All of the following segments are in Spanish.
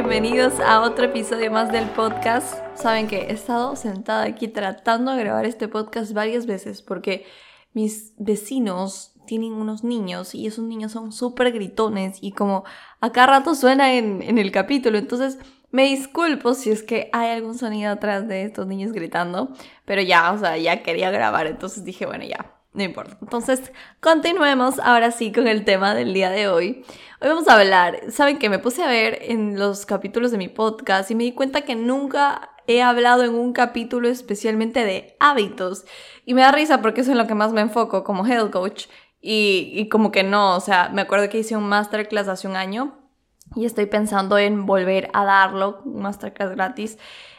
bienvenidos a otro episodio más del podcast. Saben que he estado sentada aquí tratando de grabar este podcast varias veces porque mis vecinos tienen unos niños y esos niños son súper gritones y como a cada rato suena en, en el capítulo. Entonces me disculpo si es que hay algún sonido atrás de estos niños gritando, pero ya, o sea, ya quería grabar, entonces dije, bueno, ya, no importa. Entonces, continuemos ahora sí con el tema del día de hoy. Hoy vamos a hablar, saben que me puse a ver en los capítulos de mi podcast y me di cuenta que nunca he hablado en un capítulo especialmente de hábitos. Y me da risa porque eso es en lo que más me enfoco como health coach. Y, y como que no, o sea, me acuerdo que hice un masterclass hace un año y estoy pensando en volver a darlo, un masterclass gratis,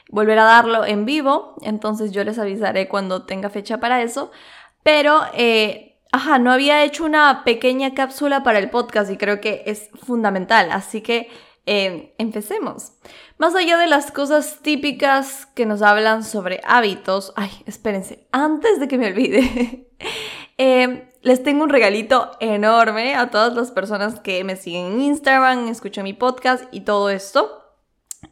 volver a darlo en vivo. Entonces yo les avisaré cuando tenga fecha para eso. Pero, eh, ajá, no había hecho una pequeña cápsula para el podcast y creo que es fundamental. Así que eh, empecemos. Más allá de las cosas típicas que nos hablan sobre hábitos, ay, espérense, antes de que me olvide, eh, les tengo un regalito enorme a todas las personas que me siguen en Instagram, escuchan mi podcast y todo esto.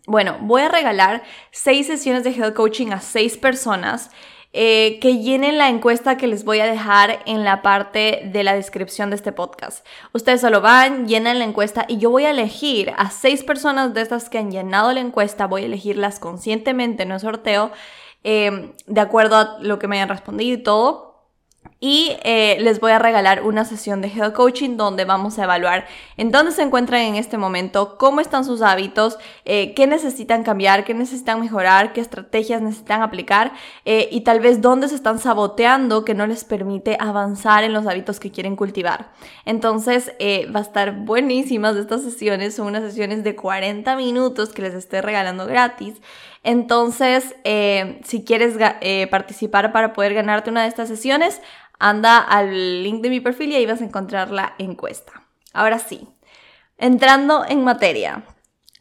Bueno, voy a regalar seis sesiones de health coaching a seis personas eh, que llenen la encuesta que les voy a dejar en la parte de la descripción de este podcast. Ustedes solo van, llenan la encuesta y yo voy a elegir a seis personas de estas que han llenado la encuesta, voy a elegirlas conscientemente, no sorteo, eh, de acuerdo a lo que me hayan respondido y todo y eh, les voy a regalar una sesión de health coaching donde vamos a evaluar en dónde se encuentran en este momento, cómo están sus hábitos, eh, qué necesitan cambiar, qué necesitan mejorar, qué estrategias necesitan aplicar eh, y tal vez dónde se están saboteando que no les permite avanzar en los hábitos que quieren cultivar. Entonces va a estar buenísimas estas sesiones, son unas sesiones de 40 minutos que les estoy regalando gratis. Entonces, si quieres participar para poder ganarte una de estas sesiones, anda al link de mi perfil y ahí vas a encontrar la encuesta. Ahora sí, entrando en materia.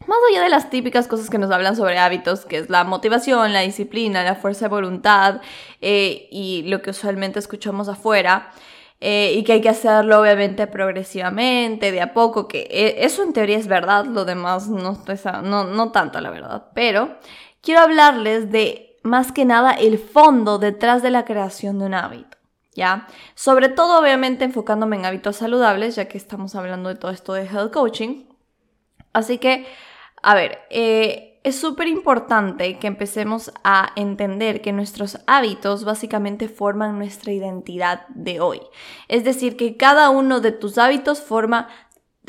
Más allá de las típicas cosas que nos hablan sobre hábitos, que es la motivación, la disciplina, la fuerza de voluntad eh, y lo que usualmente escuchamos afuera, eh, y que hay que hacerlo obviamente progresivamente, de a poco, que eh, eso en teoría es verdad, lo demás no, no, no tanto la verdad, pero quiero hablarles de más que nada el fondo detrás de la creación de un hábito. ¿ya? Sobre todo, obviamente, enfocándome en hábitos saludables, ya que estamos hablando de todo esto de health coaching. Así que, a ver, eh, es súper importante que empecemos a entender que nuestros hábitos básicamente forman nuestra identidad de hoy. Es decir, que cada uno de tus hábitos forma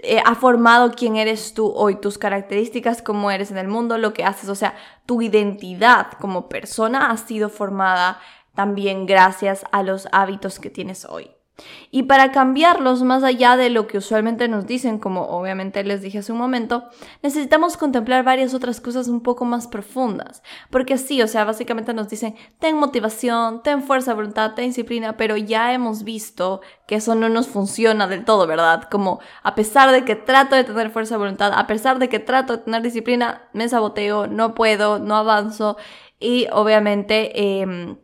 eh, ha formado quién eres tú hoy, tus características, cómo eres en el mundo, lo que haces, o sea, tu identidad como persona ha sido formada también gracias a los hábitos que tienes hoy. Y para cambiarlos más allá de lo que usualmente nos dicen, como obviamente les dije hace un momento, necesitamos contemplar varias otras cosas un poco más profundas. Porque sí, o sea, básicamente nos dicen, ten motivación, ten fuerza, voluntad, ten disciplina, pero ya hemos visto que eso no nos funciona del todo, ¿verdad? Como a pesar de que trato de tener fuerza, voluntad, a pesar de que trato de tener disciplina, me saboteo, no puedo, no avanzo y obviamente... Eh,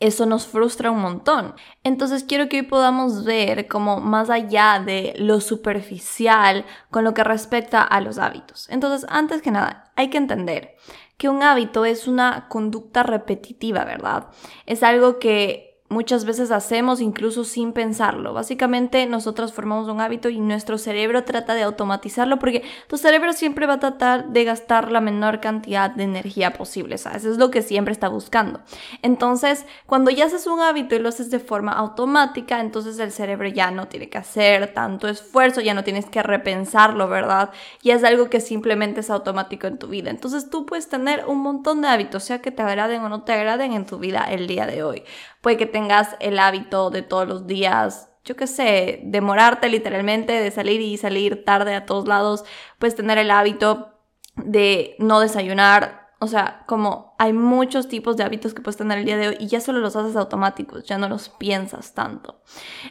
eso nos frustra un montón. Entonces quiero que hoy podamos ver como más allá de lo superficial con lo que respecta a los hábitos. Entonces, antes que nada, hay que entender que un hábito es una conducta repetitiva, ¿verdad? Es algo que muchas veces hacemos incluso sin pensarlo. Básicamente nosotros formamos un hábito y nuestro cerebro trata de automatizarlo porque tu cerebro siempre va a tratar de gastar la menor cantidad de energía posible, ¿sabes? Es lo que siempre está buscando. Entonces, cuando ya haces un hábito y lo haces de forma automática, entonces el cerebro ya no tiene que hacer tanto esfuerzo, ya no tienes que repensarlo, ¿verdad? Ya es algo que simplemente es automático en tu vida. Entonces tú puedes tener un montón de hábitos, sea que te agraden o no te agraden en tu vida el día de hoy. Puede que tengas el hábito de todos los días, yo qué sé, demorarte literalmente, de salir y salir tarde a todos lados. Puedes tener el hábito de no desayunar. O sea, como hay muchos tipos de hábitos que puedes tener el día de hoy y ya solo los haces automáticos, ya no los piensas tanto.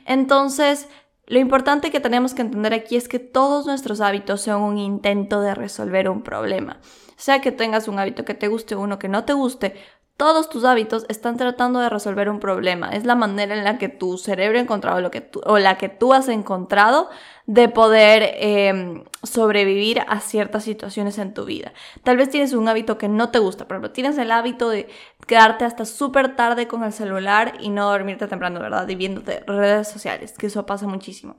Entonces, lo importante que tenemos que entender aquí es que todos nuestros hábitos son un intento de resolver un problema. Sea que tengas un hábito que te guste o uno que no te guste, todos tus hábitos están tratando de resolver un problema. Es la manera en la que tu cerebro ha encontrado lo que tú, o la que tú has encontrado de poder em, sobrevivir a ciertas situaciones en tu vida. Tal vez tienes un hábito que no te gusta, por ejemplo, tienes el hábito de quedarte hasta súper tarde con el celular y no dormirte temprano, ¿verdad? Y viéndote redes sociales, que eso pasa muchísimo.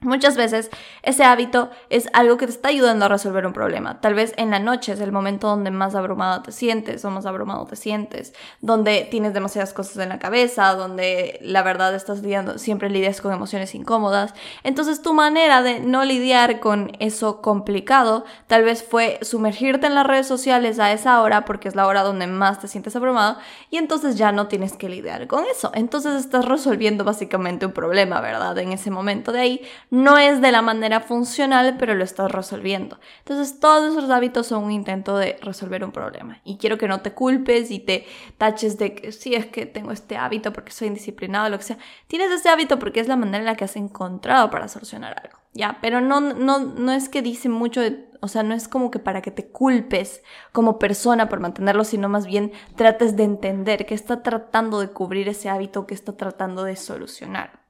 Muchas veces ese hábito es algo que te está ayudando a resolver un problema. Tal vez en la noche es el momento donde más abrumado te sientes o más abrumado te sientes, donde tienes demasiadas cosas en la cabeza, donde la verdad estás lidiando, siempre lidias con emociones incómodas. Entonces tu manera de no lidiar con eso complicado tal vez fue sumergirte en las redes sociales a esa hora porque es la hora donde más te sientes abrumado y entonces ya no tienes que lidiar con eso. Entonces estás resolviendo básicamente un problema, ¿verdad? En ese momento de ahí no es de la manera funcional, pero lo estás resolviendo. Entonces, todos esos hábitos son un intento de resolver un problema. Y quiero que no te culpes y te taches de que sí es que tengo este hábito porque soy indisciplinado, lo que sea. Tienes este hábito porque es la manera en la que has encontrado para solucionar algo. Ya, pero no, no, no es que dice mucho o sea, no es como que para que te culpes como persona por mantenerlo, sino más bien trates de entender que está tratando de cubrir ese hábito que está tratando de solucionar.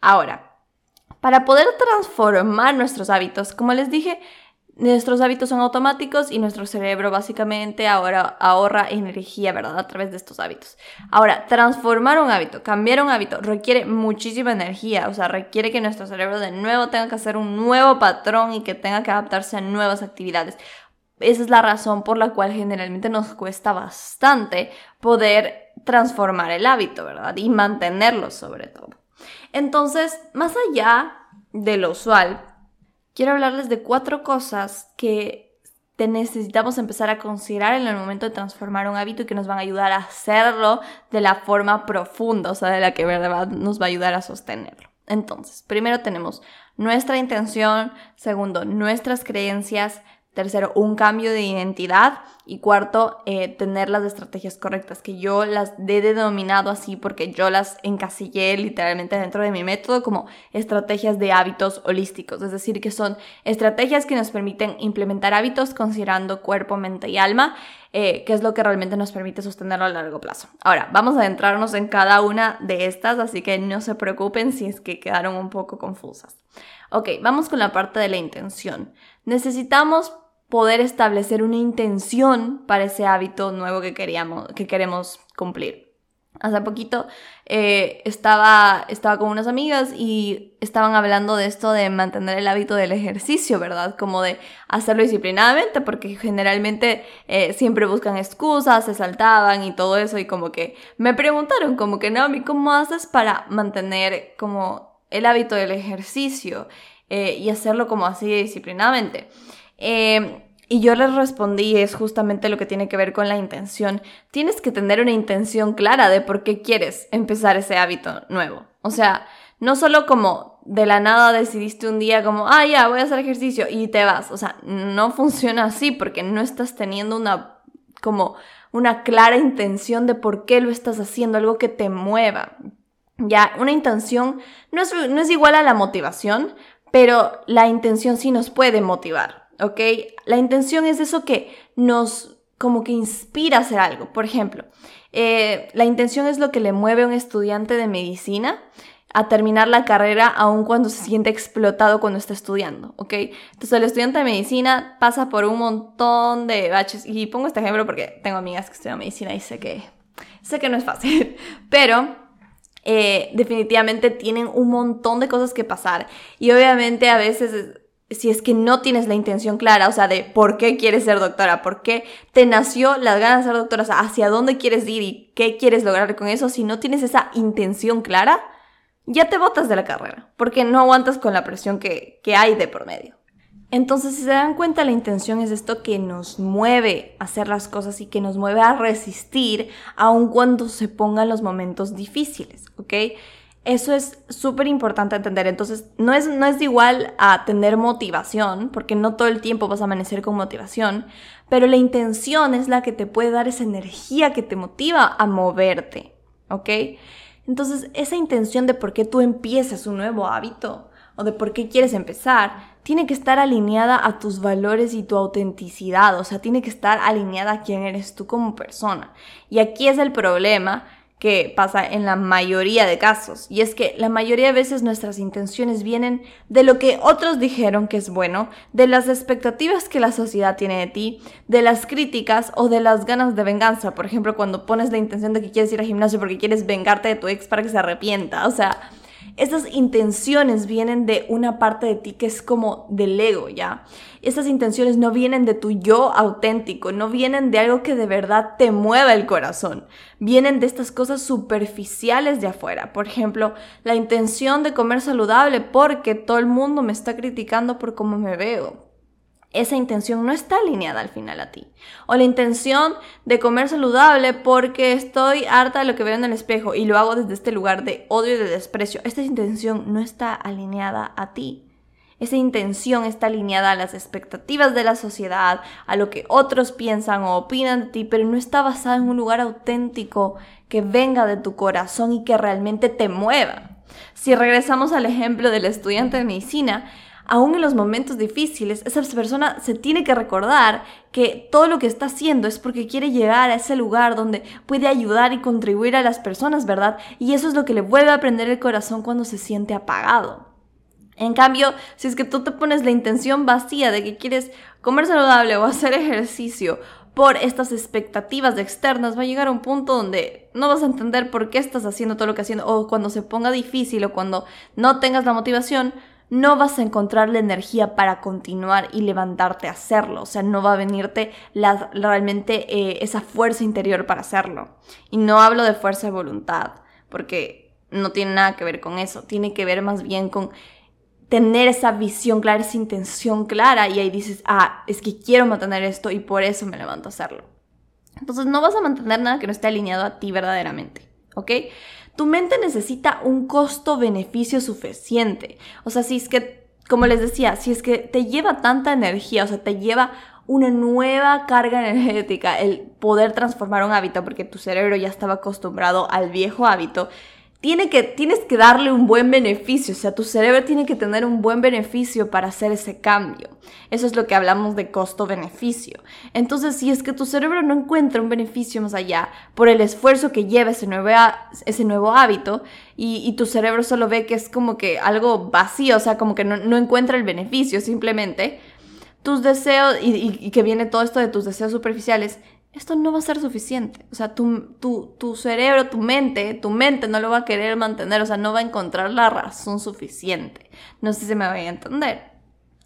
Ahora, para poder transformar nuestros hábitos. Como les dije, nuestros hábitos son automáticos y nuestro cerebro básicamente ahora ahorra energía, ¿verdad? A través de estos hábitos. Ahora, transformar un hábito, cambiar un hábito, requiere muchísima energía, o sea, requiere que nuestro cerebro de nuevo tenga que hacer un nuevo patrón y que tenga que adaptarse a nuevas actividades. Esa es la razón por la cual generalmente nos cuesta bastante poder transformar el hábito, ¿verdad? Y mantenerlo sobre todo. Entonces, más allá de lo usual, quiero hablarles de cuatro cosas que te necesitamos empezar a considerar en el momento de transformar un hábito y que nos van a ayudar a hacerlo de la forma profunda, o sea, de la que verdad nos va a ayudar a sostenerlo. Entonces, primero tenemos nuestra intención, segundo, nuestras creencias, Tercero, un cambio de identidad. Y cuarto, eh, tener las estrategias correctas, que yo las he denominado así porque yo las encasillé literalmente dentro de mi método como estrategias de hábitos holísticos. Es decir, que son estrategias que nos permiten implementar hábitos considerando cuerpo, mente y alma, eh, que es lo que realmente nos permite sostenerlo a largo plazo. Ahora, vamos a adentrarnos en cada una de estas, así que no se preocupen si es que quedaron un poco confusas. Ok, vamos con la parte de la intención. Necesitamos poder establecer una intención para ese hábito nuevo que, queríamos, que queremos cumplir. Hace poquito eh, estaba, estaba con unas amigas y estaban hablando de esto de mantener el hábito del ejercicio, ¿verdad? Como de hacerlo disciplinadamente, porque generalmente eh, siempre buscan excusas, se saltaban y todo eso, y como que me preguntaron, como que Naomi, ¿cómo haces para mantener como el hábito del ejercicio eh, y hacerlo como así disciplinadamente? Y yo les respondí, es justamente lo que tiene que ver con la intención. Tienes que tener una intención clara de por qué quieres empezar ese hábito nuevo. O sea, no solo como de la nada decidiste un día como, ah, ya, voy a hacer ejercicio y te vas. O sea, no funciona así porque no estás teniendo una, como, una clara intención de por qué lo estás haciendo, algo que te mueva. Ya, una intención no es, no es igual a la motivación, pero la intención sí nos puede motivar. ¿Ok? La intención es eso que nos como que inspira a hacer algo. Por ejemplo, eh, la intención es lo que le mueve a un estudiante de medicina a terminar la carrera aun cuando se siente explotado cuando está estudiando, ¿ok? Entonces el estudiante de medicina pasa por un montón de baches y pongo este ejemplo porque tengo amigas que estudian medicina y sé que, sé que no es fácil, pero eh, definitivamente tienen un montón de cosas que pasar y obviamente a veces si es que no tienes la intención clara, o sea, de por qué quieres ser doctora, por qué te nació las ganas de ser doctora, o sea, hacia dónde quieres ir y qué quieres lograr con eso, si no tienes esa intención clara, ya te botas de la carrera, porque no aguantas con la presión que, que hay de por medio. Entonces, si se dan cuenta, la intención es esto que nos mueve a hacer las cosas y que nos mueve a resistir aun cuando se pongan los momentos difíciles, ¿ok? Eso es súper importante entender. Entonces, no es, no es igual a tener motivación, porque no todo el tiempo vas a amanecer con motivación, pero la intención es la que te puede dar esa energía que te motiva a moverte, ¿ok? Entonces, esa intención de por qué tú empiezas un nuevo hábito o de por qué quieres empezar, tiene que estar alineada a tus valores y tu autenticidad, o sea, tiene que estar alineada a quién eres tú como persona. Y aquí es el problema que pasa en la mayoría de casos. Y es que la mayoría de veces nuestras intenciones vienen de lo que otros dijeron que es bueno, de las expectativas que la sociedad tiene de ti, de las críticas o de las ganas de venganza. Por ejemplo, cuando pones la intención de que quieres ir al gimnasio porque quieres vengarte de tu ex para que se arrepienta. O sea, esas intenciones vienen de una parte de ti que es como del ego, ¿ya? Esas intenciones no vienen de tu yo auténtico, no vienen de algo que de verdad te mueva el corazón. Vienen de estas cosas superficiales de afuera. Por ejemplo, la intención de comer saludable porque todo el mundo me está criticando por cómo me veo esa intención no está alineada al final a ti. O la intención de comer saludable porque estoy harta de lo que veo en el espejo y lo hago desde este lugar de odio y de desprecio. Esta intención no está alineada a ti. Esa intención está alineada a las expectativas de la sociedad, a lo que otros piensan o opinan de ti, pero no está basada en un lugar auténtico que venga de tu corazón y que realmente te mueva. Si regresamos al ejemplo del estudiante de medicina, aún en los momentos difíciles, esa persona se tiene que recordar que todo lo que está haciendo es porque quiere llegar a ese lugar donde puede ayudar y contribuir a las personas, ¿verdad? Y eso es lo que le vuelve a prender el corazón cuando se siente apagado. En cambio, si es que tú te pones la intención vacía de que quieres comer saludable o hacer ejercicio por estas expectativas externas, va a llegar a un punto donde no vas a entender por qué estás haciendo todo lo que haciendo o cuando se ponga difícil o cuando no tengas la motivación, no vas a encontrar la energía para continuar y levantarte a hacerlo. O sea, no va a venirte realmente eh, esa fuerza interior para hacerlo. Y no hablo de fuerza de voluntad, porque no tiene nada que ver con eso. Tiene que ver más bien con tener esa visión clara, esa intención clara. Y ahí dices, ah, es que quiero mantener esto y por eso me levanto a hacerlo. Entonces no vas a mantener nada que no esté alineado a ti verdaderamente. ¿Ok? Tu mente necesita un costo-beneficio suficiente. O sea, si es que, como les decía, si es que te lleva tanta energía, o sea, te lleva una nueva carga energética el poder transformar un hábito porque tu cerebro ya estaba acostumbrado al viejo hábito tiene que, tienes que darle un buen beneficio, o sea, tu cerebro tiene que tener un buen beneficio para hacer ese cambio. Eso es lo que hablamos de costo-beneficio. Entonces, si es que tu cerebro no encuentra un beneficio más allá por el esfuerzo que lleva ese nuevo, ese nuevo hábito y, tu cerebro solo ve que es como que algo vacío, o sea, como que no, encuentra el beneficio simplemente, tus deseos y que viene todo esto de tus deseos superficiales, esto no va a ser suficiente. O sea, tu, tu, tu, cerebro, tu mente, tu mente no lo va a querer mantener, o sea, no va a encontrar la razón suficiente. No sé si me voy a entender.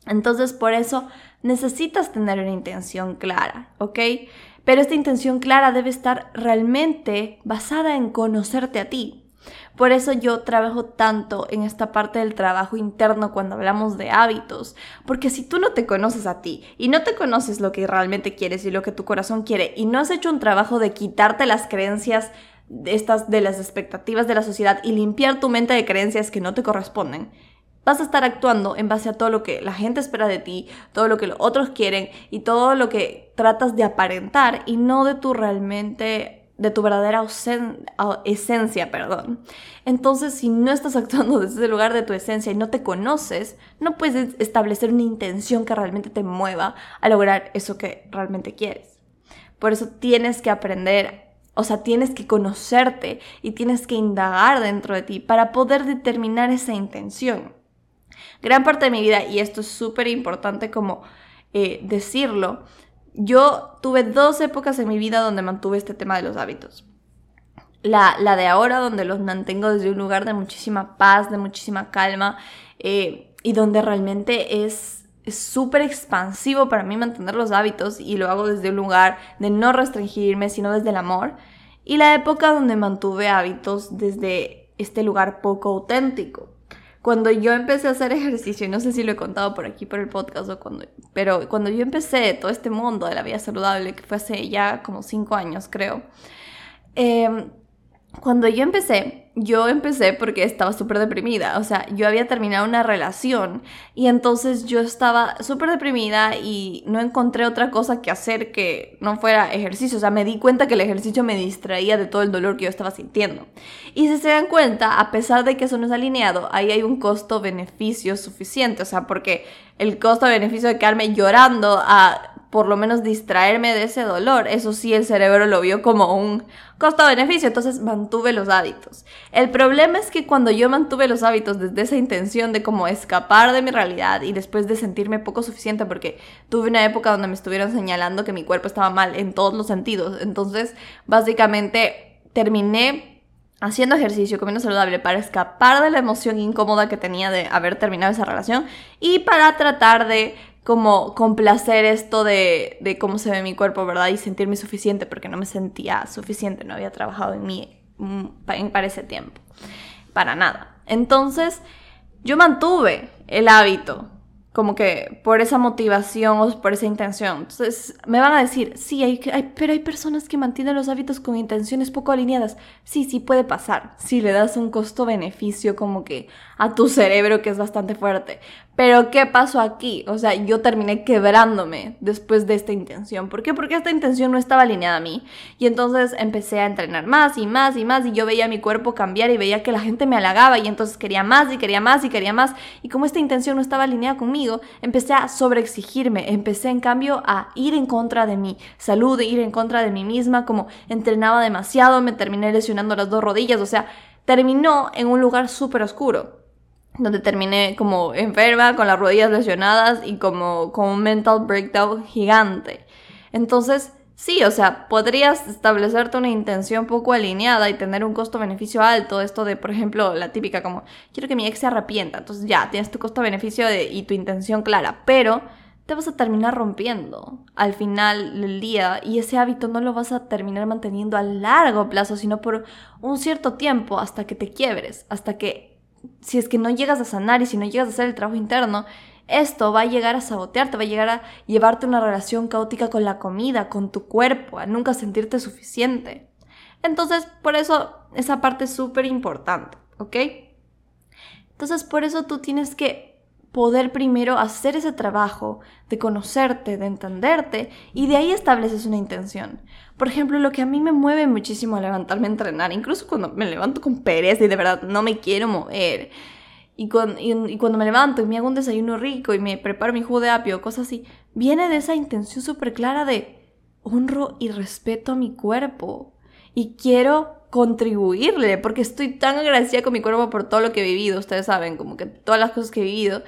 Entonces, por eso necesitas tener una intención clara, ¿ok? Pero esta intención clara debe estar realmente basada en conocerte a ti, por eso yo trabajo tanto en esta parte del trabajo interno cuando hablamos de hábitos, porque si tú no te conoces a ti y no te conoces lo que realmente quieres y lo que tu corazón quiere y no has hecho un trabajo de quitarte las creencias de estas de las expectativas de la sociedad y limpiar tu mente de creencias que no te corresponden, vas a estar actuando en base a todo lo que la gente espera de ti, todo lo que los otros quieren y todo lo que tratas de aparentar y no de tu realmente de tu verdadera esencia, perdón. Entonces, si no estás actuando desde el lugar de tu esencia y no te conoces, no puedes establecer una intención que realmente te mueva a lograr eso que realmente quieres. Por eso tienes que aprender, o sea, tienes que conocerte y tienes que indagar dentro de ti para poder determinar esa intención. Gran parte de mi vida, y esto es súper importante como eh, decirlo, yo tuve dos épocas en mi vida donde mantuve este tema de los hábitos. La, de ahora, donde los mantengo desde un lugar de muchísima paz, de muchísima calma, eh, y donde realmente es súper expansivo para mí mantener los hábitos y lo hago desde un lugar de no restringirme, sino desde el amor. Y la época donde mantuve hábitos desde este lugar poco auténtico, cuando yo empecé a hacer ejercicio, y no sé si lo he contado por aquí por el podcast o cuando, pero cuando yo empecé todo este mundo de la vida saludable, que fue hace ya como cinco años creo, em, cuando yo empecé, yo empecé porque estaba súper deprimida, o sea, yo había terminado una relación y entonces yo estaba súper deprimida y no encontré otra cosa que hacer que no fuera ejercicio, o sea, me di cuenta que el ejercicio me distraía de todo el dolor que yo estaba sintiendo. Y si se dan cuenta, a pesar de que eso no es alineado, ahí hay un costo-beneficio suficiente, o sea, porque el costo-beneficio de quedarme llorando a por lo menos distraerme de ese dolor. Eso sí, el cerebro lo vio como un costo-beneficio, entonces mantuve los hábitos. El problema es que cuando yo mantuve los hábitos desde esa intención de como escapar de mi realidad y después de sentirme poco suficiente, porque tuve una época donde me estuvieron señalando que mi cuerpo estaba mal en todos los sentidos, entonces básicamente terminé haciendo ejercicio, comiendo saludable para escapar de la emoción incómoda que tenía de haber terminado esa relación y para tratar de como complacer esto de, de, cómo se ve mi cuerpo, ¿verdad? Y sentirme suficiente porque no me sentía suficiente, no había trabajado en mí mm, para ese tiempo, para nada. Entonces, yo mantuve el hábito como que por esa motivación o por esa intención. Entonces me van a decir, sí, hay, hay, pero hay personas que mantienen los hábitos con intenciones poco alineadas. Sí, sí puede pasar. Si le das un costo-beneficio como que a tu cerebro que es bastante fuerte. Pero ¿qué pasó aquí? O sea, yo terminé quebrándome después de esta intención. ¿Por qué? Porque esta intención no estaba alineada a mí. Y entonces empecé a entrenar más y más y más y yo veía mi cuerpo cambiar y veía que la gente me halagaba y entonces quería más y quería más y quería más. Y como esta intención no estaba alineada conmigo, empecé a sobreexigirme. Empecé en cambio a ir en contra de mi salud, ir en contra de mí misma. Como entrenaba demasiado, me terminé lesionando las dos rodillas. O sea, terminó en un lugar súper oscuro donde terminé como enferma, con las rodillas lesionadas y como con un mental breakdown gigante. Entonces, sí, o sea, podrías establecerte una intención poco alineada y tener un costo-beneficio alto. Esto de, por ejemplo, la típica como, quiero que mi ex se arrepienta. Entonces ya, tienes tu costo-beneficio y tu intención clara, pero te vas a terminar rompiendo al final del día y ese hábito no lo vas a terminar manteniendo a largo plazo, sino por un cierto tiempo hasta que te quiebres, hasta que si es que no llegas a sanar y si no llegas a hacer el trabajo interno, esto va a llegar a sabotearte, va a llegar a llevarte una relación caótica con la comida, con tu cuerpo, a nunca sentirte suficiente. Entonces, por eso esa parte es súper importante, ¿ok? Entonces, por eso tú tienes que poder primero hacer ese trabajo de conocerte, de entenderte y de ahí estableces una intención. Por ejemplo, lo que a mí me mueve muchísimo a levantarme a entrenar, incluso cuando me levanto con pereza y de verdad no me quiero mover, y, cuando me levanto y me hago un desayuno rico y me preparo mi jugo de apio, cosas así, viene de esa intención súper clara de honro y respeto a mi cuerpo y quiero contribuirle, porque estoy tan agradecida con mi cuerpo por todo lo que he vivido, ustedes saben, como que todas las cosas que he vivido,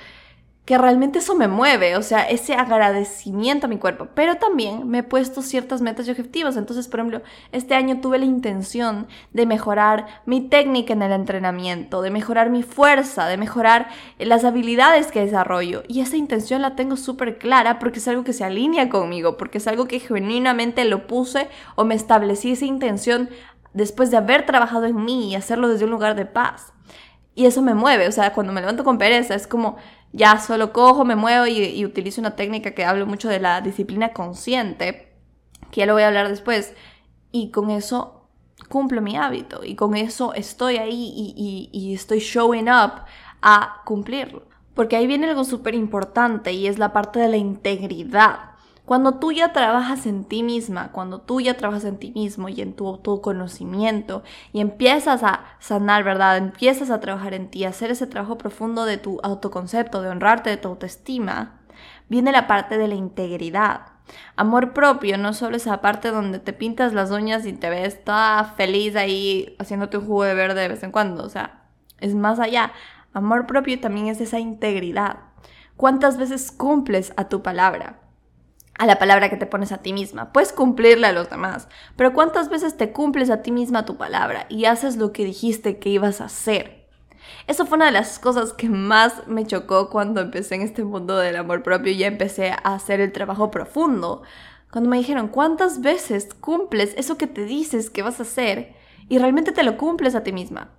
que realmente eso me mueve, o sea, ese agradecimiento a mi cuerpo. Pero también me he puesto ciertas metas y objetivos. Entonces, por ejemplo, este año tuve la intención de mejorar mi técnica en el entrenamiento, de mejorar mi fuerza, de mejorar las habilidades que desarrollo. Y esa intención la tengo súper clara porque es algo que se alinea conmigo, porque es algo que genuinamente lo puse o me establecí esa intención después de haber trabajado en mí y hacerlo desde un lugar de paz. Y eso me mueve, o sea, cuando me levanto con pereza es como ya solo cojo, me muevo y, utilizo una técnica que hablo mucho de la disciplina consciente, que ya lo voy a hablar después, y con eso cumplo mi hábito y con eso estoy ahí y, y estoy showing up a cumplirlo. Porque ahí viene algo súper importante y es la parte de la integridad. Cuando tú ya trabajas en ti misma, cuando tú ya trabajas en ti mismo y en tu autoconocimiento y empiezas a sanar, ¿verdad? Empiezas a trabajar en ti, hacer ese trabajo profundo de tu autoconcepto, de honrarte, de tu autoestima, viene la parte de la integridad. Amor propio, no solo esa parte donde te pintas las uñas y te ves toda feliz ahí haciéndote un jugo de verde de vez en cuando, o sea, es más allá. Amor propio también es esa integridad. ¿Cuántas veces cumples a tu palabra? A la palabra que te pones a ti misma. Puedes cumplirle a los demás, pero ¿cuántas veces te cumples a ti misma tu palabra y haces lo que dijiste que ibas a hacer? Eso fue una de las cosas que más me chocó cuando empecé en este mundo del amor propio y empecé a hacer el trabajo profundo. Cuando me dijeron, ¿cuántas veces cumples eso que te dices que vas a hacer y realmente te lo cumples a ti misma?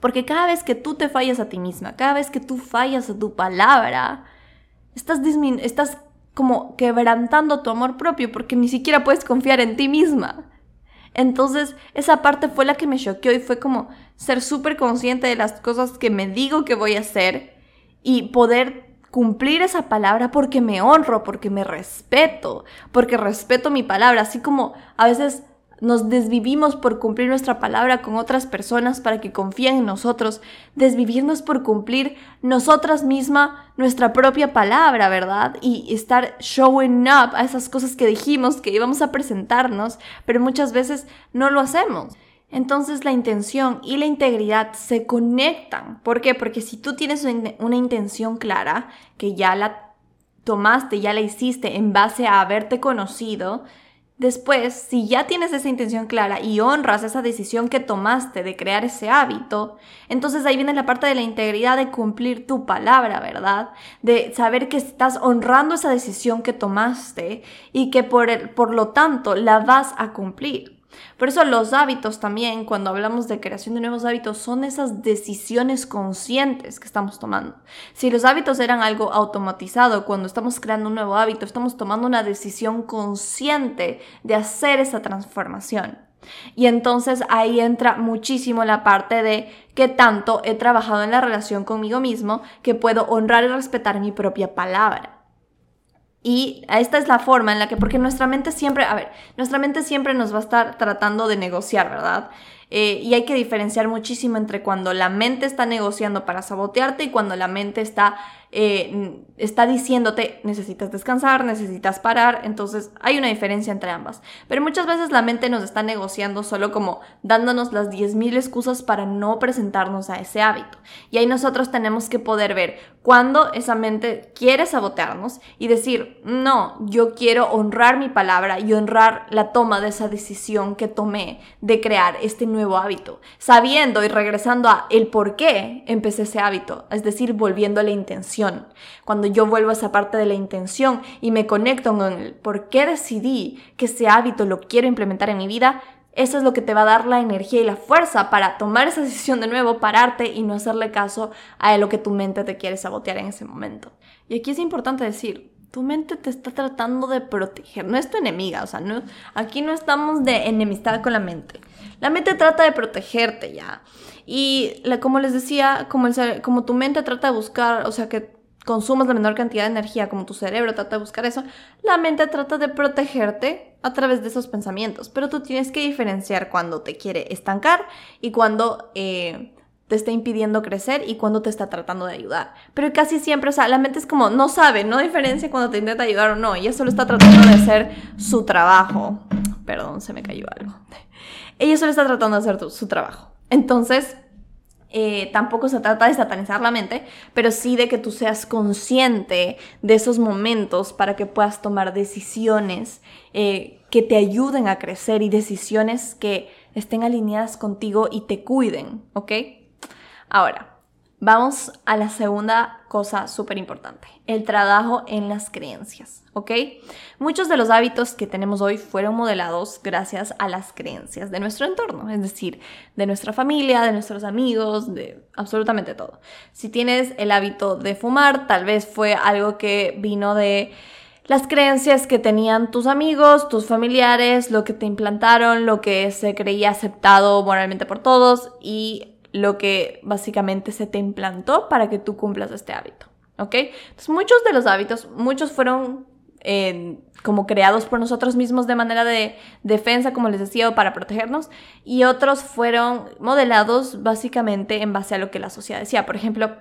Porque cada vez que tú te fallas a ti misma, cada vez que tú fallas a tu palabra, estás, estás como quebrantando tu amor propio porque ni siquiera puedes confiar en ti misma. Entonces, esa parte fue la que me choqueó y fue como ser súper consciente de las cosas que me digo que voy a hacer y poder cumplir esa palabra porque me honro, porque me respeto, porque respeto mi palabra, así como a veces nos desvivimos por cumplir nuestra palabra con otras personas para que confíen en nosotros, desvivirnos por cumplir nosotras mismas nuestra propia palabra, ¿verdad? Y estar showing up a esas cosas que dijimos que íbamos a presentarnos, pero muchas veces no lo hacemos. Entonces la intención y la integridad se conectan. ¿Por qué? Porque si tú tienes una intención clara, que ya la tomaste, ya la hiciste en base a haberte conocido, después, si ya tienes esa intención clara y honras esa decisión que tomaste de crear ese hábito, entonces ahí viene la parte de la integridad de cumplir tu palabra, ¿verdad? De saber que estás honrando esa decisión que tomaste y que por, por lo tanto la vas a cumplir. Por eso los hábitos también, cuando hablamos de creación de nuevos hábitos, son esas decisiones conscientes que estamos tomando. Si los hábitos eran algo automatizado, cuando estamos creando un nuevo hábito, estamos tomando una decisión consciente de hacer esa transformación. Y entonces ahí entra muchísimo la parte de qué tanto he trabajado en la relación conmigo mismo que puedo honrar y respetar mi propia palabra. Y esta es la forma en la que, porque nuestra mente siempre, a ver, nuestra mente siempre nos va a estar tratando de negociar, ¿verdad? Eh, y hay que diferenciar muchísimo entre cuando la mente está negociando para sabotearte y cuando la mente está eh, está diciéndote necesitas descansar, necesitas parar, entonces hay una diferencia entre ambas. Pero muchas veces la mente nos está negociando solo como dándonos las 10.000 excusas para no presentarnos a ese hábito. Y ahí nosotros tenemos que poder ver cuando esa mente quiere sabotearnos y decir, no, yo quiero honrar mi palabra y honrar la toma de esa decisión que tomé de crear este nuevo hábito, sabiendo y regresando a el por qué empecé ese hábito, es decir, volviendo a la intención cuando yo vuelvo a esa parte de la intención y me conecto con el por qué decidí que ese hábito lo quiero implementar en mi vida, eso es lo que te va a dar la energía y la fuerza para tomar esa decisión de nuevo, pararte y no hacerle caso a lo que tu mente te quiere sabotear en ese momento. Y aquí es importante decir, tu mente te está tratando de proteger, no es tu enemiga, o sea, no, aquí no estamos de enemistad con la mente. La mente trata de protegerte ya. Y como les decía, como, el, como tu mente trata de buscar, o sea, que consumas la menor cantidad de energía, como tu cerebro trata de buscar eso, la mente trata de protegerte a través de esos pensamientos. Pero tú tienes que diferenciar cuando te quiere estancar y cuando eh, te está impidiendo crecer y cuando te está tratando de ayudar. Pero casi siempre, o sea, la mente es como, no sabe, no diferencia cuando te intenta ayudar o no. Ella solo está tratando de hacer su trabajo. Perdón, se me cayó algo. Ella solo está tratando de hacer su trabajo. Entonces, eh, tampoco se trata de satanizar la mente, pero sí de que tú seas consciente de esos momentos para que puedas tomar decisiones eh, que te ayuden a crecer y decisiones que estén alineadas contigo y te cuiden, ¿ok? Ahora, Vamos a la segunda cosa súper importante, el trabajo en las creencias, ¿ok? Muchos de los hábitos que tenemos hoy fueron modelados gracias a las creencias de nuestro entorno, es decir, de nuestra familia, de nuestros amigos, de absolutamente todo. Si tienes el hábito de fumar, tal vez fue algo que vino de las creencias que tenían tus amigos, tus familiares, lo que te implantaron, lo que se creía aceptado moralmente por todos y lo que básicamente se te implantó para que tú cumplas este hábito. ¿Ok? Entonces muchos de los hábitos, muchos fueron eh, como creados por nosotros mismos de manera de defensa, como les decía, o para protegernos, y otros fueron modelados básicamente en base a lo que la sociedad decía. Por ejemplo,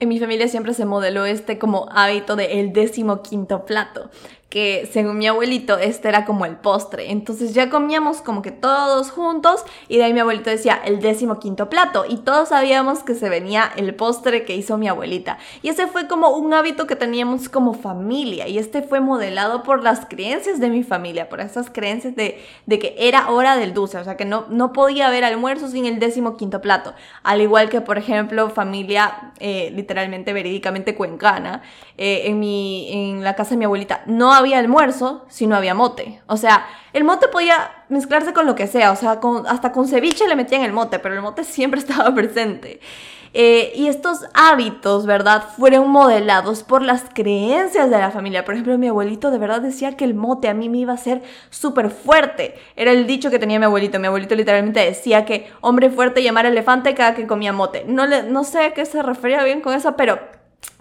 en mi familia siempre se modeló este como hábito de el décimo quinto plato, que según mi abuelito este era como el postre. Entonces ya comíamos como que todos juntos y de ahí mi abuelito decía el décimo quinto plato y todos sabíamos que se venía el postre que hizo mi abuelita. Y ese fue como un hábito que teníamos como familia y este fue modelado por las creencias de mi familia, por esas creencias de, de que era hora del dulce, o sea que no, no podía haber almuerzo sin el décimo quinto plato. Al igual que por ejemplo familia eh, literalmente verídicamente cuencana, eh, en, mi, en la casa de mi abuelita no había almuerzo si no había mote. O sea, el mote podía mezclarse con lo que sea, o sea, hasta con ceviche le metían el mote, pero el mote siempre estaba presente. Eh, y estos hábitos, ¿verdad? Fueron modelados por las creencias de la familia. Por ejemplo, mi abuelito de verdad decía que el mote a mí me iba a ser súper fuerte. Era el dicho que tenía mi abuelito. Mi abuelito literalmente decía que hombre fuerte llamar elefante cada que comía mote. No, no sé a qué se refería bien con eso, pero,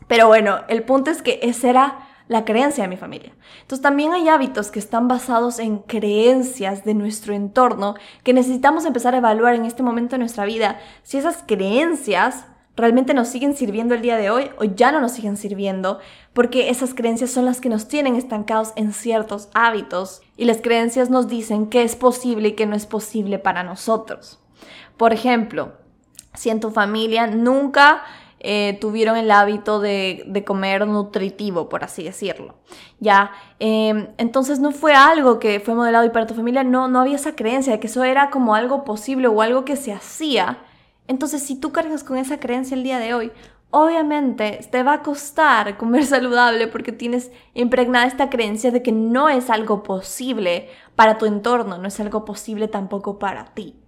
pero bueno, el punto es que ese era la creencia de mi familia. Entonces también hay hábitos que están basados en creencias de nuestro entorno que necesitamos empezar a evaluar en este momento de nuestra vida si esas creencias realmente nos siguen sirviendo el día de hoy o ya no nos siguen sirviendo, porque esas creencias son las que nos tienen estancados en ciertos hábitos y las creencias nos dicen qué es posible y qué no es posible para nosotros. Por ejemplo, si en tu familia nunca eh, tuvieron el hábito de, comer nutritivo, por así decirlo. Ya, em, entonces no fue algo que fue modelado y para tu familia no, no había esa creencia de que eso era como algo posible o algo que se hacía. Entonces, si tú cargas con esa creencia el día de hoy, obviamente te va a costar comer saludable porque tienes impregnada esta creencia de que no es algo posible para tu entorno, no es algo posible tampoco para ti.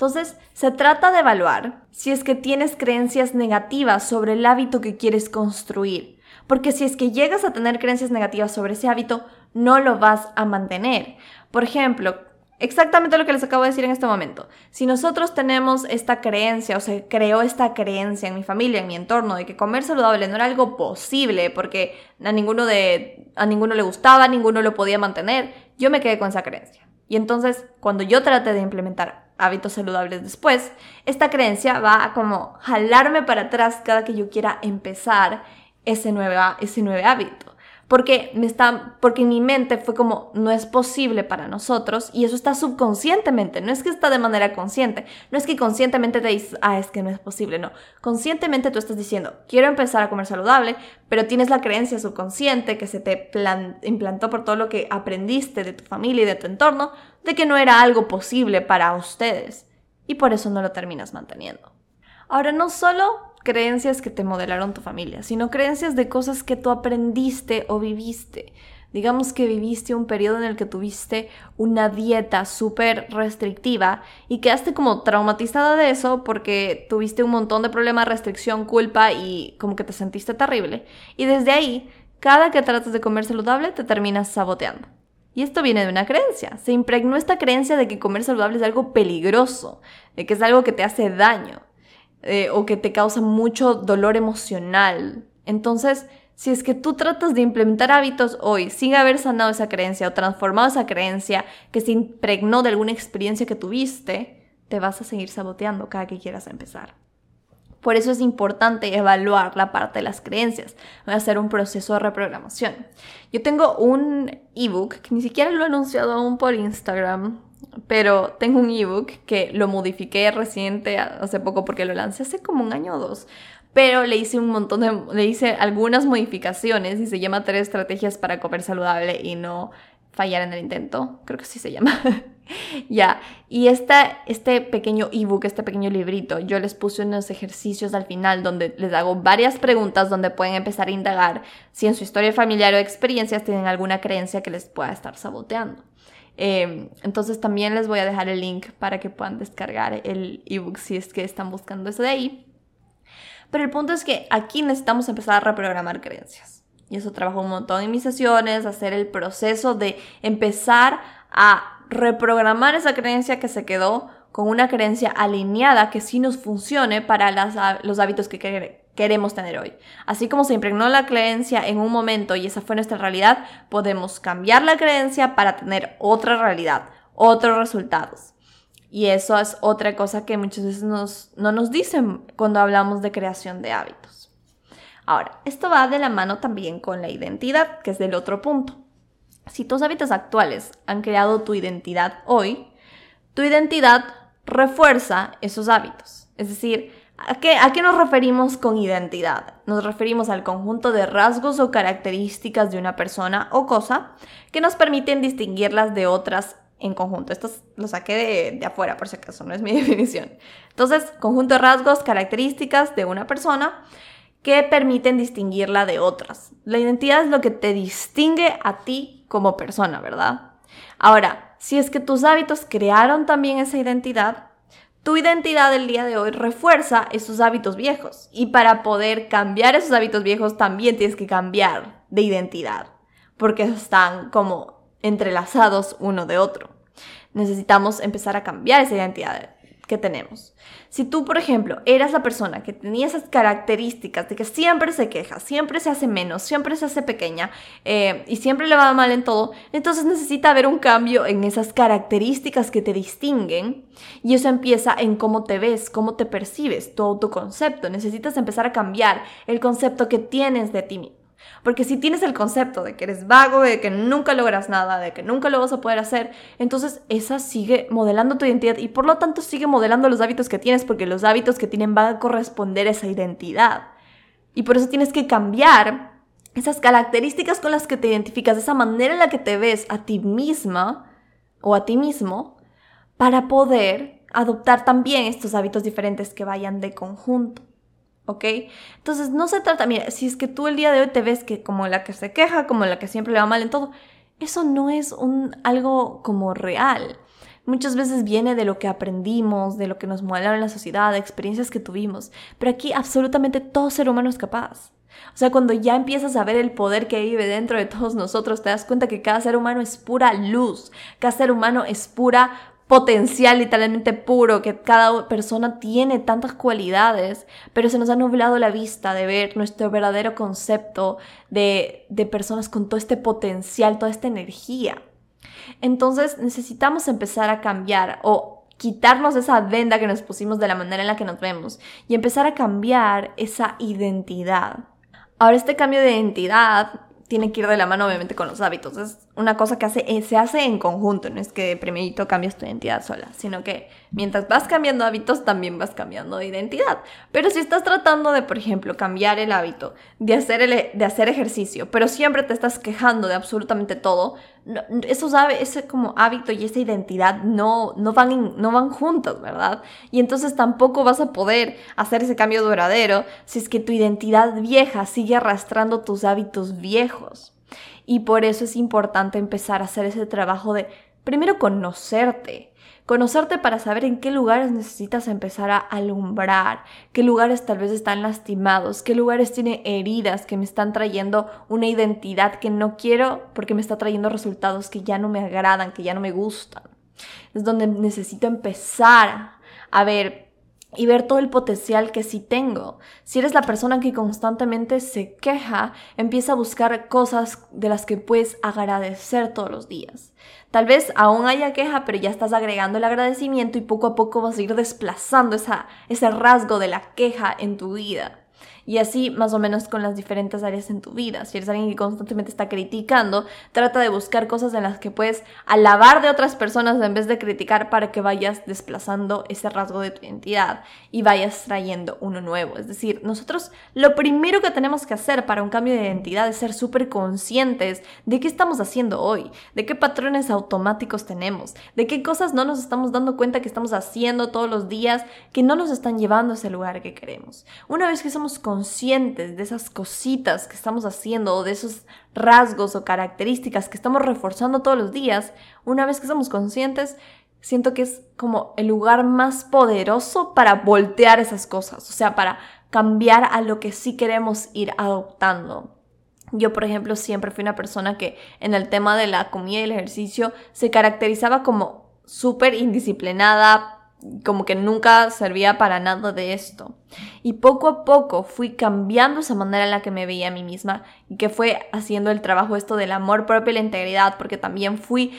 Entonces, se trata de evaluar si es que tienes creencias negativas sobre el hábito que quieres construir. Porque si es que llegas a tener creencias negativas sobre ese hábito, no lo vas a mantener. Por ejemplo, exactamente lo que les acabo de decir en este momento. Si nosotros tenemos esta creencia, o se creó esta creencia en mi familia, en mi entorno, de que comer saludable no era algo posible porque a ninguno, de, a ninguno le gustaba, ninguno lo podía mantener, yo me quedé con esa creencia. Y entonces, cuando yo traté de implementar hábitos saludables después, esta creencia va a como jalarme para atrás cada que yo quiera empezar ese ese nuevo hábito. Porque, me está, porque mi mente fue como, no es posible para nosotros y eso está subconscientemente, no es que está de manera consciente, no es que conscientemente te dices, ah, es que no es posible, no. Conscientemente tú estás diciendo, quiero empezar a comer saludable, pero tienes la creencia subconsciente que se te implantó por todo lo que aprendiste de tu familia y de tu entorno, de que no era algo posible para ustedes y por eso no lo terminas manteniendo. Ahora, no solo creencias que te modelaron tu familia, sino creencias de cosas que tú aprendiste o viviste. Digamos que viviste un periodo en el que tuviste una dieta súper restrictiva y quedaste como traumatizada de eso porque tuviste un montón de problemas, restricción, culpa y como que te sentiste terrible. Y desde ahí, cada que tratas de comer saludable te terminas saboteando. Y esto viene de una creencia. Se impregnó esta creencia de que comer saludable es algo peligroso, de que es algo que te hace daño eh, o que te causa mucho dolor emocional. Entonces, si es que tú tratas de implementar hábitos hoy sin haber sanado esa creencia o transformado esa creencia que se impregnó de alguna experiencia que tuviste, te vas a seguir saboteando cada que quieras empezar. Por eso es importante evaluar la parte de las creencias. Voy a hacer un proceso de reprogramación. Yo tengo un ebook que ni siquiera lo he anunciado aún por Instagram, pero tengo un ebook que lo modifiqué reciente, hace poco, porque lo lancé hace como un año o dos. Pero le hice un montón de, le hice algunas modificaciones y se llama Tres estrategias para comer saludable y no fallar en el intento. Creo que sí se llama. ya, y esta, este pequeño ebook, este pequeño librito, yo les puse unos ejercicios al final donde les hago varias preguntas donde pueden empezar a indagar si en su historia familiar o experiencias tienen alguna creencia que les pueda estar saboteando. Em, entonces también les voy a dejar el link para que puedan descargar el ebook si es que están buscando eso de ahí. Pero el punto es que aquí necesitamos empezar a reprogramar creencias. Y eso trabajo un montón en mis sesiones, hacer el proceso de empezar a reprogramar esa creencia que se quedó con una creencia alineada que sí nos funcione para los hábitos que queremos tener hoy. Así como se impregnó la creencia en un momento y esa fue nuestra realidad, podemos cambiar la creencia para tener otra realidad, otros resultados. Y eso es otra cosa que muchas veces no nos dicen cuando hablamos de creación de hábitos. Ahora, esto va de la mano también con la identidad, que es del otro punto. Si tus hábitos actuales han creado tu identidad hoy, tu identidad refuerza esos hábitos. Es decir, ¿a qué, ¿a qué nos referimos con identidad? Nos referimos al conjunto de rasgos o características de una persona o cosa que nos permiten distinguirlas de otras en conjunto. Esto lo saqué de, de, afuera, por si acaso, no es mi definición. Entonces, conjunto de rasgos, características de una persona que permiten distinguirla de otras. La identidad es lo que te distingue a ti como persona, ¿verdad? Ahora, si es que tus hábitos crearon también esa identidad, Tu identidad del día de hoy refuerza esos hábitos viejos y para poder cambiar esos hábitos viejos también tienes que cambiar de identidad porque están como entrelazados uno de otro. Necesitamos empezar a cambiar esa identidad que tenemos. Si tú, por ejemplo, eras la persona que tenía esas características de que siempre se queja, siempre se hace menos, siempre se hace pequeña eh, y siempre le va mal en todo, entonces necesita haber un cambio en esas características que te distinguen y eso empieza en cómo te ves, cómo te percibes, tu autoconcepto. Necesitas empezar a cambiar el concepto que tienes de ti mismo. Porque si tienes el concepto de que eres vago, de que nunca logras nada, de que nunca lo vas a poder hacer, entonces esa sigue modelando tu identidad y por lo tanto sigue modelando los hábitos que tienes porque los hábitos que tienen van a corresponder a esa identidad. Y por eso tienes que cambiar esas características con las que te identificas, esa manera en la que te ves a ti misma o a ti mismo para poder adoptar también estos hábitos diferentes que vayan de conjunto. ¿Ok? Entonces no se trata, mira, si es que tú el día de hoy te ves que como la que se queja, como la que siempre le va mal en todo, eso no es un, algo como real. Muchas veces viene de lo que aprendimos, de lo que nos modelaron en la sociedad, de experiencias que tuvimos, pero aquí absolutamente todo ser humano es capaz. O sea, cuando ya empiezas a ver el poder que vive dentro de todos nosotros, te das cuenta que cada ser humano es pura luz, cada ser humano es pura potencial literalmente puro, que cada persona tiene tantas cualidades, pero se nos ha nublado la vista de ver nuestro verdadero concepto de, personas con todo este potencial, toda esta energía. Entonces necesitamos empezar a cambiar o quitarnos esa venda que nos pusimos de la manera en la que nos vemos y empezar a cambiar esa identidad. Ahora este cambio de identidad tiene que ir de la mano obviamente con los hábitos. Una cosa que eh, se hace en conjunto, no es que primero cambias tu identidad sola, sino que mientras vas cambiando hábitos también vas cambiando de identidad. Pero si estás tratando de, por ejemplo, cambiar el hábito de hacer, el, de hacer ejercicio, pero siempre te estás quejando de absolutamente todo, esos, ese como hábito y esa identidad no, no, van no van juntos, ¿verdad? Y entonces tampoco vas a poder hacer ese cambio duradero si es que tu identidad vieja sigue arrastrando tus hábitos viejos. Y por eso es importante empezar a hacer ese trabajo de primero conocerte, Conocerte para saber en qué lugares necesitas empezar a alumbrar, qué lugares tal vez están lastimados, qué lugares tienen heridas que me están trayendo una identidad que no quiero porque me está trayendo resultados que ya no me agradan, que ya no me gustan. Es donde necesito empezar a ver y ver todo el potencial que sí tengo. Si eres la persona que constantemente se queja, empieza a buscar cosas de las que puedes agradecer todos los días. Tal vez aún haya queja, pero ya estás agregando el agradecimiento y poco a poco vas a ir desplazando esa, ese rasgo de la queja en tu vida. Y así más o menos con las diferentes áreas en tu vida. Si eres alguien que constantemente está criticando, trata de buscar cosas en las que puedes alabar de otras personas en vez de criticar para que vayas desplazando ese rasgo de tu identidad y vayas trayendo uno nuevo. Es decir, nosotros lo primero que tenemos que hacer para un cambio de identidad es ser súper conscientes de qué estamos haciendo hoy, de qué patrones automáticos tenemos, de qué cosas no nos estamos dando cuenta que estamos haciendo todos los días que no nos están llevando a ese lugar que queremos. Una vez que somos conscientes de esas cositas que estamos haciendo o de esos rasgos o características que estamos reforzando todos los días, una vez que somos conscientes, siento que es como el lugar más poderoso para voltear esas cosas, o sea, para cambiar a lo que sí queremos ir adoptando. Yo, por ejemplo, siempre fui una persona que en el tema de la comida y el ejercicio se caracterizaba como súper indisciplinada, como que nunca servía para nada de esto. Y poco a poco fui cambiando esa manera en la que me veía a mí misma y que fue haciendo el trabajo esto del amor propio y la integridad, porque también fui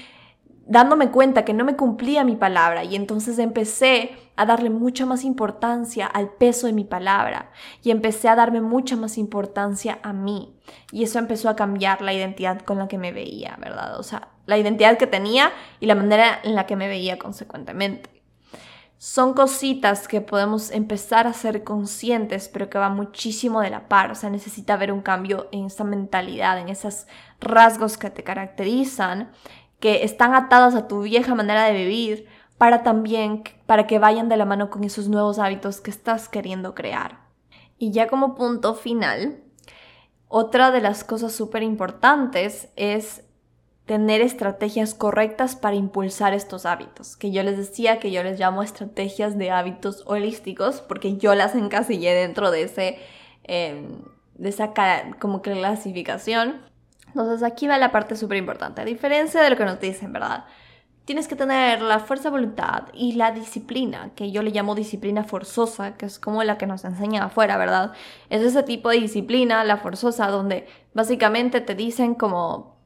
dándome cuenta que no me cumplía mi palabra y entonces empecé a darle mucha más importancia al peso de mi palabra y empecé a darme mucha más importancia a mí y eso empezó a cambiar la identidad con la que me veía, ¿verdad? O sea, la identidad que tenía y la manera en la que me veía consecuentemente son cositas que podemos empezar a ser conscientes, pero que va muchísimo de la par. O sea, necesita haber un cambio en esa mentalidad, en esos rasgos que te caracterizan, que están atados a tu vieja manera de vivir, para también, para que vayan de la mano con esos nuevos hábitos que estás queriendo crear. Y ya como punto final, otra de las cosas súper importantes es tener estrategias correctas para impulsar estos hábitos, que yo les decía que yo les llamo estrategias de hábitos holísticos, porque yo las encasillé dentro de ese, em, de esa como clasificación. Entonces aquí va la parte súper importante, a diferencia de lo que nos dicen, ¿verdad? Tienes que tener la fuerza de voluntad y la disciplina, que yo le llamo disciplina forzosa, que es como la que nos enseña afuera, ¿verdad? Es ese tipo de disciplina, la forzosa, donde básicamente te dicen como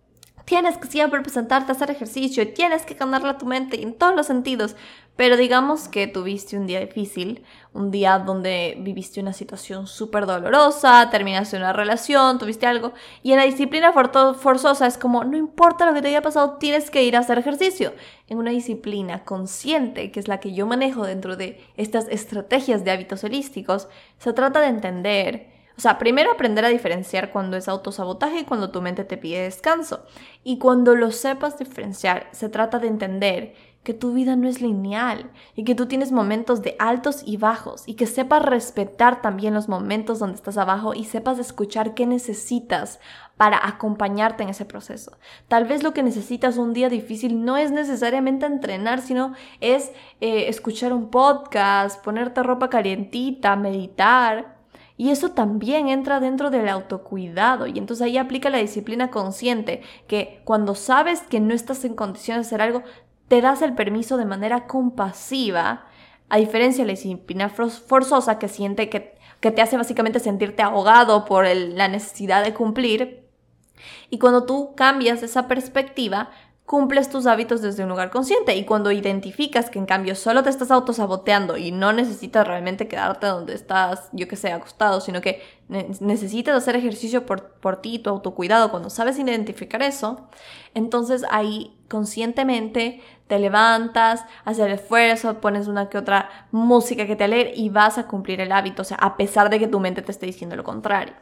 tienes que siempre presentarte a hacer ejercicio tienes que ganarle a tu mente en todos los sentidos. Pero digamos que tuviste un día difícil, un día donde viviste una situación súper dolorosa, terminaste una relación, tuviste algo, y en la disciplina forzosa es como, no importa lo que te haya pasado, tienes que ir a hacer ejercicio. En una disciplina consciente, que es la que yo manejo dentro de estas estrategias de hábitos holísticos, se trata de entender o sea, primero aprender a diferenciar cuando es autosabotaje y cuando tu mente te pide descanso. Y cuando lo sepas diferenciar, se trata de entender que tu vida no es lineal y que tú tienes momentos de altos y bajos y que sepas respetar también los momentos donde estás abajo y sepas escuchar qué necesitas para acompañarte en ese proceso. Tal vez lo que necesitas un día difícil no es necesariamente entrenar, sino es eh, escuchar un podcast, ponerte ropa calientita, meditar, y eso también entra dentro del autocuidado y entonces ahí aplica la disciplina consciente, que cuando sabes que no estás en condiciones de hacer algo, te das el permiso de manera compasiva, a diferencia de la disciplina forzosa que siente que, que te hace básicamente sentirte ahogado por la necesidad de cumplir. Y cuando tú cambias esa perspectiva, cumples tus hábitos desde un lugar consciente y cuando identificas que en cambio solo te estás autosaboteando y no necesitas realmente quedarte donde estás, yo que sé, acostado, sino que necesitas hacer ejercicio por, ti, tu autocuidado, cuando sabes identificar eso, entonces ahí conscientemente te levantas, haces el esfuerzo, pones una que otra música que te alegre y vas a cumplir el hábito, o sea, a pesar de que tu mente te esté diciendo lo contrario.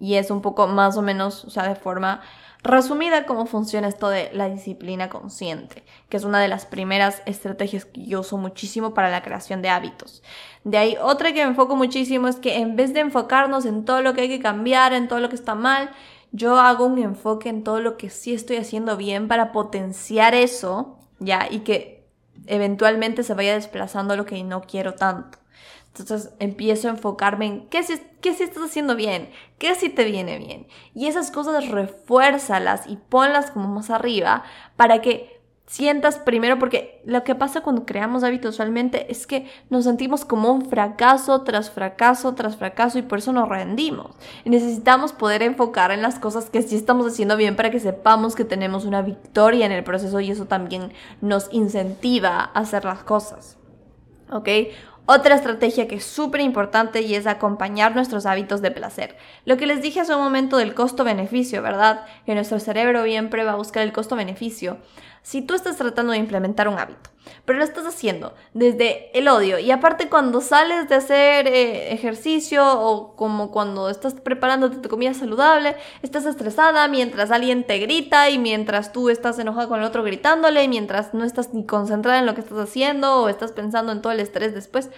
Y es un poco más o menos, o sea, de forma Resumida, cómo funciona esto de la disciplina consciente, que es una de las primeras estrategias que yo uso muchísimo para la creación de hábitos. De ahí otra que me enfoco muchísimo es que en vez de enfocarnos en todo lo que hay que cambiar, en todo lo que está mal, yo hago un enfoque en todo lo que sí estoy haciendo bien para potenciar eso, ya, y que eventualmente se vaya desplazando lo que no quiero tanto. Entonces empiezo a enfocarme en qué si, qué si estás haciendo bien, qué si te viene bien. Y esas cosas refuérzalas y ponlas como más arriba para que sientas primero, porque lo que pasa cuando creamos hábitos usualmente es que nos sentimos como un fracaso tras fracaso tras fracaso y por eso nos rendimos. Y necesitamos poder enfocar en las cosas que sí estamos haciendo bien para que sepamos que tenemos una victoria en el proceso y eso también nos incentiva a hacer las cosas. ¿Ok? Otra estrategia que es súper importante y es acompañar nuestros hábitos de placer. Lo que les dije hace un momento del costo-beneficio, ¿verdad? Que nuestro cerebro siempre va a buscar el costo-beneficio. Si tú estás tratando de implementar un hábito, pero lo estás haciendo desde el odio y aparte cuando sales de hacer eh, ejercicio o como cuando estás preparándote tu comida saludable, estás estresada mientras alguien te grita y mientras tú estás enojada con el otro gritándole y mientras no estás ni concentrada en lo que estás haciendo o estás pensando en todo el estrés después,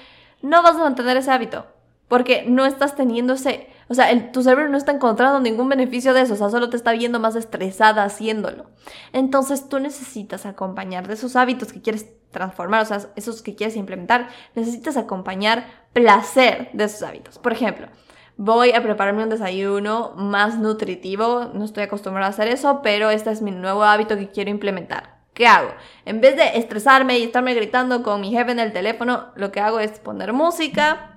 no vas a mantener ese hábito porque no estás teniendo ese o sea, tu cerebro no está encontrando ningún beneficio de eso, o sea, solo te está viendo más estresada haciéndolo. Entonces tú necesitas acompañar de esos hábitos que quieres transformar, o sea, esos que quieres implementar, necesitas acompañar placer de esos hábitos. Por ejemplo, voy a prepararme un desayuno más nutritivo, no estoy acostumbrada a hacer eso, pero este es mi nuevo hábito que quiero implementar. ¿Qué hago? En vez de estresarme y estarme gritando con mi jefe en el teléfono, lo que hago es poner música,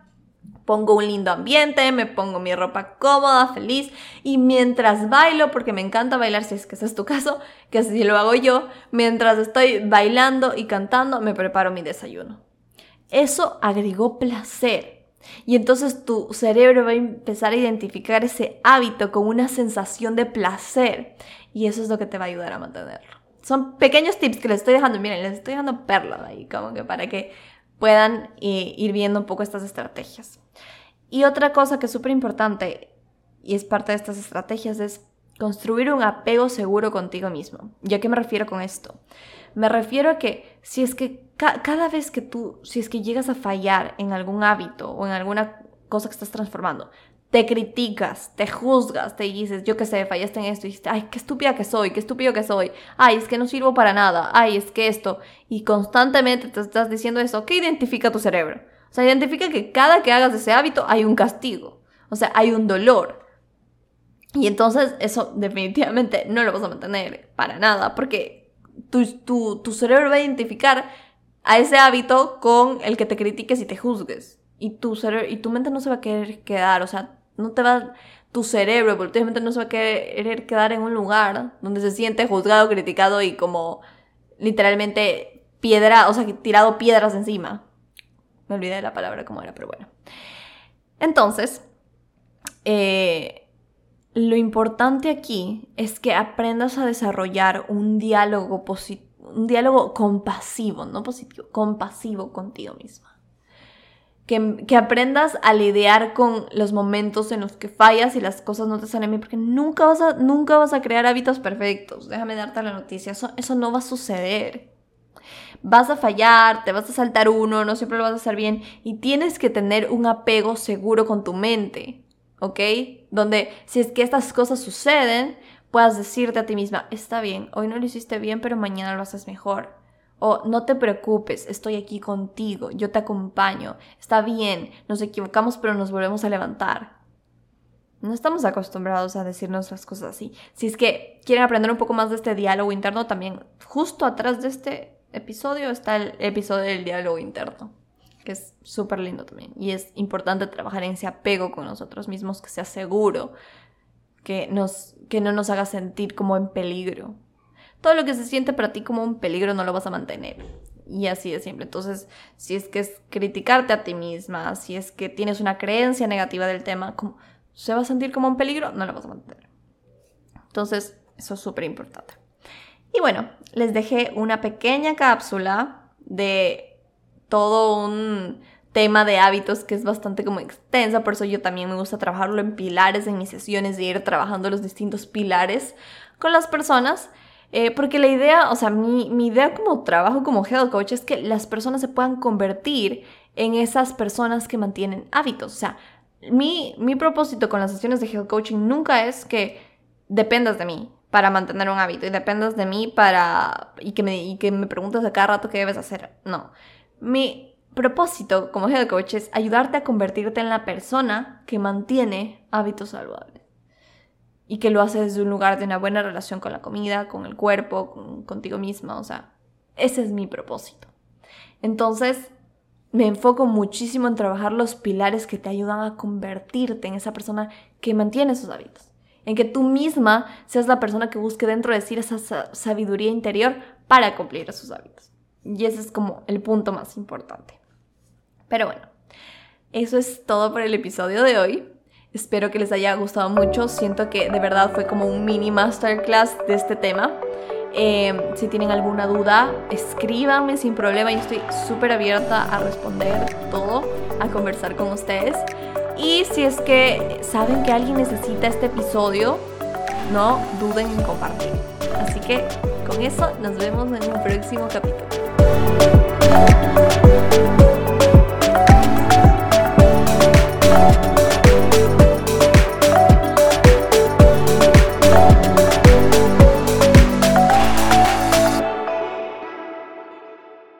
pongo un lindo ambiente, me pongo mi ropa cómoda, feliz y mientras bailo, porque me encanta bailar si es que ese es tu caso, que si lo hago yo, mientras estoy bailando y cantando, me preparo mi desayuno. Eso agregó placer. Y entonces tu cerebro va a empezar a identificar ese hábito con una sensación de placer. Y eso es lo que te va a ayudar a mantenerlo. Son pequeños tips que les estoy dejando. Miren, les estoy dejando perlas ahí, como que para que puedan eh, ir viendo un poco estas estrategias. Y otra cosa que es súper importante y es parte de estas estrategias es construir un apego seguro contigo mismo. ¿Y a qué me refiero con esto? Me refiero a que si es que cada vez que tú, si es que llegas a fallar en algún hábito o en alguna cosa que estás transformando, te criticas, te juzgas, te dices, yo qué sé, fallaste en esto, y dices, ay, qué estúpida que soy, qué estúpido que soy, ay, es que no sirvo para nada, ay, es que esto, y constantemente te estás diciendo eso, ¿qué identifica tu cerebro? Sea, identifica que cada que hagas ese hábito hay un castigo, o sea, hay un dolor. Y entonces eso definitivamente no lo vas a mantener para nada, porque tu, tu, tu cerebro va a identificar a ese hábito con el que te critiques y te juzgues. Y tu, cerebro, y tu mente no se va a querer quedar, o sea, no te va, tu cerebro evolutivamente no se va a querer quedar en un lugar donde se siente juzgado, criticado y como literalmente piedra, o sea, tirado piedras encima. Me olvidé de la palabra cómo era, pero bueno. Entonces, eh, lo importante aquí es que aprendas a desarrollar un diálogo un diálogo compasivo, no positivo, compasivo contigo misma que, aprendas a lidiar con los momentos en los que fallas y las cosas no te salen bien, porque nunca vas a, nunca vas a crear hábitos perfectos. Déjame darte la noticia, eso, eso no va a suceder. Vas a fallar, te vas a saltar uno, no siempre lo vas a hacer bien y tienes que tener un apego seguro con tu mente, ¿ok? Donde si es que estas cosas suceden, puedas decirte a ti misma, está bien, hoy no lo hiciste bien, pero mañana lo haces mejor o no te preocupes, estoy aquí contigo, yo te acompaño, está bien, nos equivocamos pero nos volvemos a levantar. No estamos acostumbrados a decirnos las cosas así. Si es que quieren aprender un poco más de este diálogo interno, también justo atrás de este episodio está el episodio del diálogo interno, que es súper lindo también. Y es importante trabajar en ese apego con nosotros mismos, que sea seguro, que, nos, que no nos haga sentir como en peligro todo lo que se siente para ti como un peligro no lo vas a mantener. Y así de simple. Entonces, si es que es criticarte a ti misma, si es que tienes una creencia negativa del tema, como, ¿se va a sentir como un peligro? No lo vas a mantener. Entonces, eso es súper importante. Y bueno, les dejé una pequeña cápsula de todo un tema de hábitos que es bastante como extensa, por eso yo también me gusta trabajarlo en pilares en mis sesiones, de ir trabajando los distintos pilares con las personas. Eh, porque la idea, o sea, mi, mi, idea como trabajo como health coach es que las personas se puedan convertir en esas personas que mantienen hábitos. O sea, mi, mi propósito con las sesiones de health coaching nunca es que dependas de mí para mantener un hábito y dependas de mí para y que me, y que me preguntes a cada rato qué debes hacer. No. Mi propósito como health coach es ayudarte a convertirte en la persona que mantiene hábitos saludables y que lo hace desde un lugar de una buena relación con la comida, con el cuerpo, contigo misma, o sea, ese es mi propósito. Entonces, me enfoco muchísimo en trabajar los pilares que te ayudan a convertirte en esa persona que mantiene sus hábitos. En que tú misma seas la persona que busque dentro de sí esa sabiduría interior para cumplir esos hábitos. Y ese es como el punto más importante. Pero bueno, eso es todo por el episodio de hoy. Espero que les haya gustado mucho. Siento que de verdad fue como un mini masterclass de este tema. Em, si tienen alguna duda, escríbanme sin problema. Yo estoy súper abierta a responder todo, a conversar con ustedes. Y si es que saben que alguien necesita este episodio, no duden en compartir. Así que con eso nos vemos en un próximo capítulo.